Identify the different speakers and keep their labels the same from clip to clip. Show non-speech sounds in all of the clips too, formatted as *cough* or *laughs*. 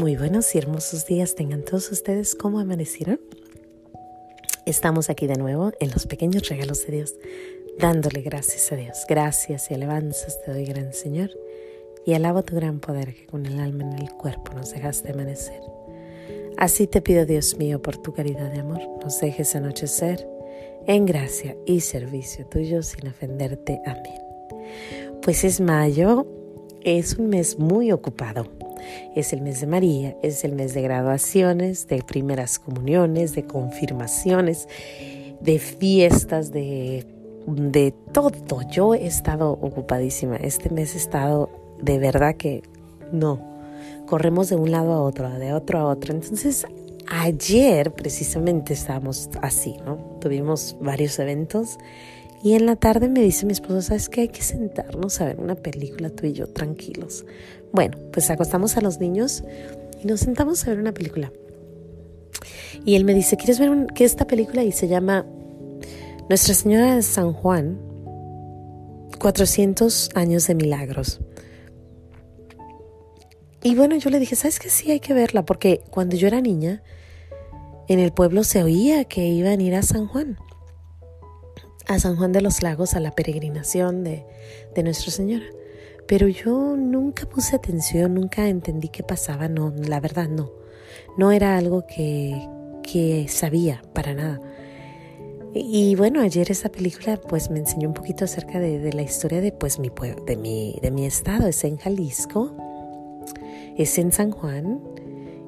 Speaker 1: Muy buenos y hermosos días tengan todos ustedes. ¿Cómo amanecieron? Estamos aquí de nuevo en los pequeños regalos de Dios, dándole gracias a Dios. Gracias y alabanzas te doy, gran Señor, y alabo tu gran poder que con el alma en el cuerpo nos dejaste amanecer. Así te pido, Dios mío, por tu caridad de amor, nos dejes anochecer en gracia y servicio tuyo sin ofenderte. Amén. Pues es mayo, es un mes muy ocupado es el mes de María, es el mes de graduaciones, de primeras comuniones, de confirmaciones, de fiestas, de, de todo. Yo he estado ocupadísima. Este mes he estado de verdad que no. Corremos de un lado a otro, de otro a otro. Entonces, ayer precisamente estábamos así, ¿no? Tuvimos varios eventos y en la tarde me dice mi esposo, ¿sabes qué? Hay que sentarnos a ver una película tú y yo tranquilos. Bueno, pues acostamos a los niños y nos sentamos a ver una película. Y él me dice, ¿quieres ver qué esta película? Y se llama Nuestra Señora de San Juan, 400 años de milagros. Y bueno, yo le dije, ¿sabes qué? Sí, hay que verla, porque cuando yo era niña, en el pueblo se oía que iban a ir a San Juan a San Juan de los Lagos a la peregrinación de, de Nuestra Señora. Pero yo nunca puse atención, nunca entendí qué pasaba, no, la verdad no. No era algo que, que sabía para nada. Y, bueno, ayer esa película pues me enseñó un poquito acerca de, la historia de pues mi, de, mi, de mi estado. Es en Jalisco, es en San Juan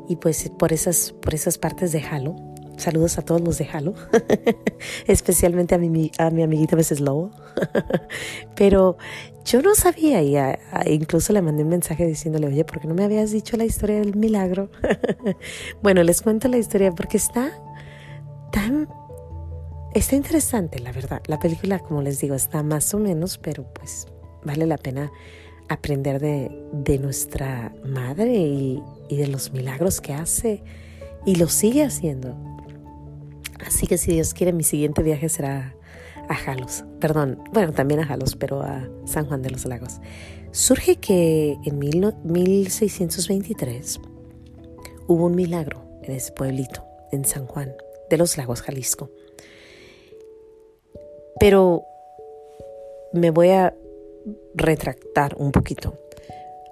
Speaker 1: y pues por esas, por esas partes de Jalo Saludos a todos los de Halo, *laughs* especialmente a mi, a mi amiguita Mrs. Lobo. *laughs* Pero yo no sabía y incluso le mandé un mensaje diciéndole, oye, ¿por qué no me habías dicho la historia del milagro? *laughs* bueno, les cuento la historia porque está tan... Está interesante, la verdad. La película, como les digo, está más o menos, pero pues vale la pena aprender de, de nuestra madre y, y de los milagros que hace y lo sigue haciendo. Así que si Dios quiere, mi siguiente viaje será a Jalos. Perdón, bueno, también a Jalos, pero a San Juan de los Lagos. Surge que en 1623 hubo un milagro en ese pueblito, en San Juan de los Lagos, Jalisco. Pero me voy a retractar un poquito.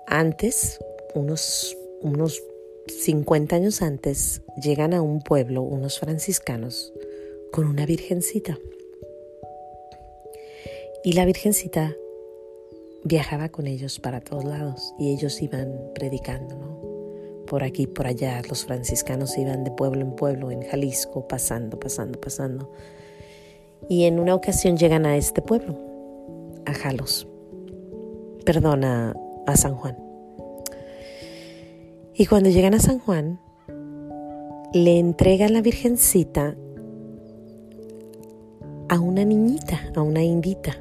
Speaker 1: Antes, unos, unos 50 años antes llegan a un pueblo unos franciscanos con una virgencita. Y la virgencita viajaba con ellos para todos lados y ellos iban predicando, ¿no? Por aquí, por allá, los franciscanos iban de pueblo en pueblo en Jalisco, pasando, pasando, pasando. Y en una ocasión llegan a este pueblo, a Jalos, perdón, a, a San Juan. Y cuando llegan a San Juan, le entregan la Virgencita a una niñita, a una indita.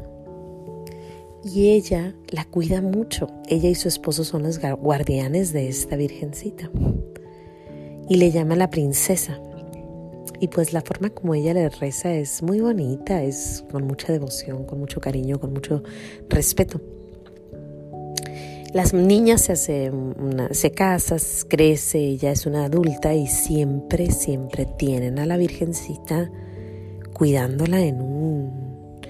Speaker 1: Y ella la cuida mucho. Ella y su esposo son los guardianes de esta Virgencita. Y le llama la princesa. Y pues la forma como ella le reza es muy bonita, es con mucha devoción, con mucho cariño, con mucho respeto. Las niñas se, hace se casan, crece, ya es una adulta y siempre, siempre tienen a la Virgencita cuidándola en un,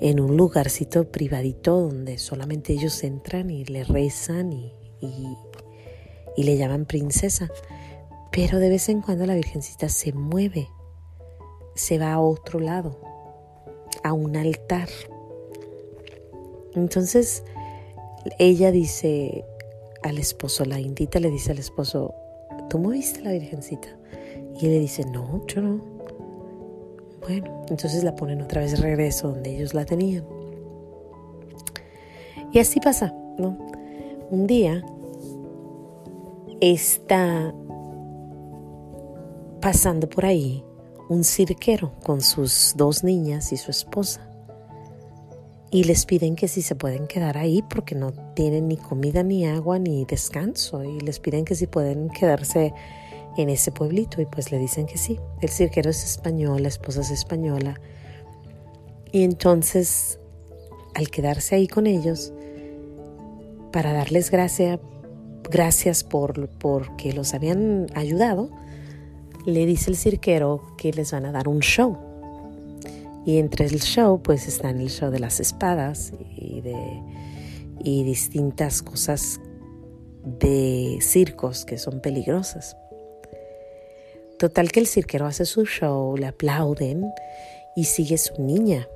Speaker 1: en un lugarcito privadito donde solamente ellos entran y le rezan y, y le llaman princesa. Pero de vez en cuando la Virgencita se mueve, se va a otro lado, a un altar. Entonces, ella dice al esposo, la indita le dice al esposo, ¿tú moviste la virgencita? Y él le dice, no, yo no. Bueno, entonces la ponen otra vez de regreso donde ellos la tenían. Y así pasa, ¿no? Un día está pasando por ahí un cirquero con sus dos niñas y su esposa y les piden que si se pueden quedar ahí porque no tienen ni comida, ni agua, ni descanso y les piden que si pueden quedarse en ese pueblito y pues le dicen que sí. El cirquero es español, la esposa es española y entonces al quedarse ahí con ellos para darles gracia gracias por porque los habían ayudado, le dice el cirquero que les van a dar un show. Y entre el show, pues está el show de las espadas y de y distintas cosas de circos que son peligrosas. Total que el cirquero hace su show, le aplauden y sigue su niña.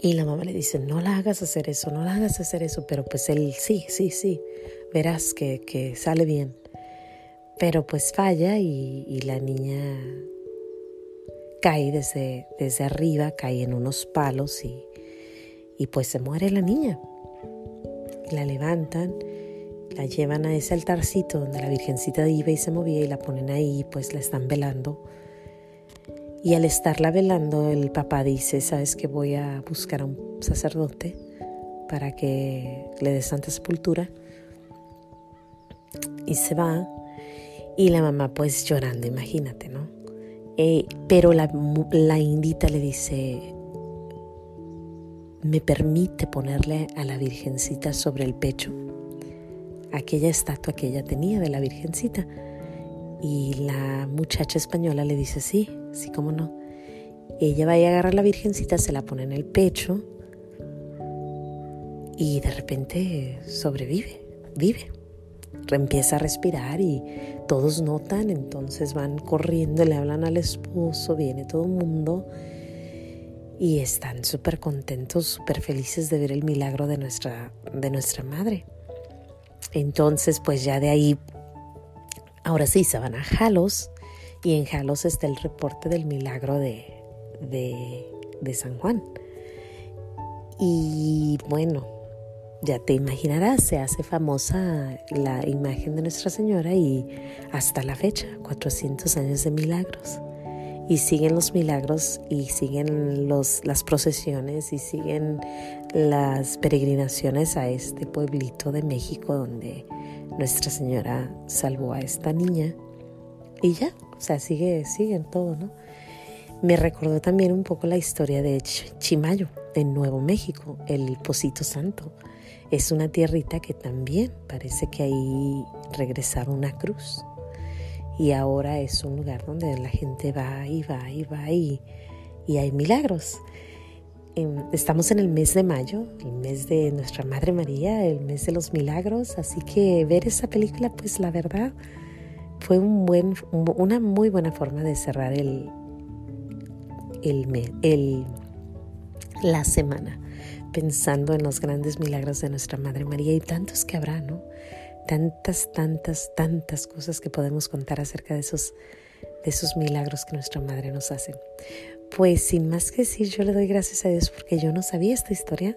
Speaker 1: Y la mamá le dice, no la hagas hacer eso, no la hagas hacer eso, pero pues él sí, sí, sí, verás que, que sale bien. Pero pues falla y, la niña cae desde, desde arriba, cae en unos palos y, y pues se muere la niña. La levantan, la llevan a ese altarcito donde la Virgencita iba y se movía y la ponen ahí pues la están velando. Y al estarla velando, el papá dice, sabes que voy a buscar a un sacerdote para que le dé santa sepultura. Y se va y la mamá pues llorando, imagínate, ¿no? Eh, pero la, indita le dice, me permite ponerle a la Virgencita sobre el pecho aquella estatua que ella tenía de la Virgencita. Y la muchacha española le dice, sí, sí, cómo no. Ella va a agarrar la Virgencita, se la pone en el pecho y de repente sobrevive, vive empieza a respirar y todos notan, entonces van corriendo, le hablan al esposo, viene todo el mundo y están súper contentos, súper felices de ver el milagro de nuestra, de nuestra madre. Entonces, pues ya de ahí, ahora sí, se van a Jalos y en Jalos está el reporte del milagro de, de, de San Juan. Y bueno, ya te imaginarás, se hace famosa la imagen de Nuestra Señora y hasta la fecha, 400 años de milagros. Y siguen los milagros y siguen los, las procesiones y siguen las peregrinaciones a este pueblito de México donde Nuestra Señora salvó a esta niña. Y ya, o sea, sigue, sigue en todo, ¿no? Me recordó también un poco la historia de Chimayo, en Nuevo México, el Pocito Santo es una tierrita que también parece que ahí regresaron una cruz. Y ahora es un lugar donde la gente va y va y va y, y hay milagros. Em, estamos en el mes de mayo, el mes de Nuestra Madre María, el mes de los milagros, así que ver esa película, pues la verdad, fue una muy buena forma de cerrar el, el, el, la semana pensando en los grandes milagros de nuestra Madre María y tantos que habrá, ¿no? Tantas, tantas, tantas cosas que podemos contar acerca de esos, de esos milagros que nuestra Madre nos hace. Pues sin más que decir, yo le doy gracias a Dios porque yo no sabía esta historia.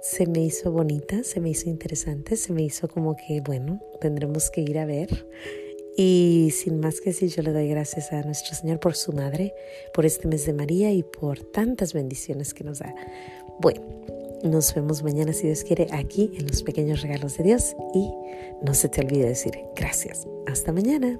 Speaker 1: Se me hizo bonita, se me hizo interesante, se me hizo como que, bueno, tendremos que ir a ver. Y sin más que decir, yo le doy gracias a nuestro Señor por su madre, por este mes de María y por tantas bendiciones que nos da. Bueno, nos vemos mañana si Dios quiere aquí en los pequeños regalos de Dios y no se te olvide decir gracias. Hasta mañana.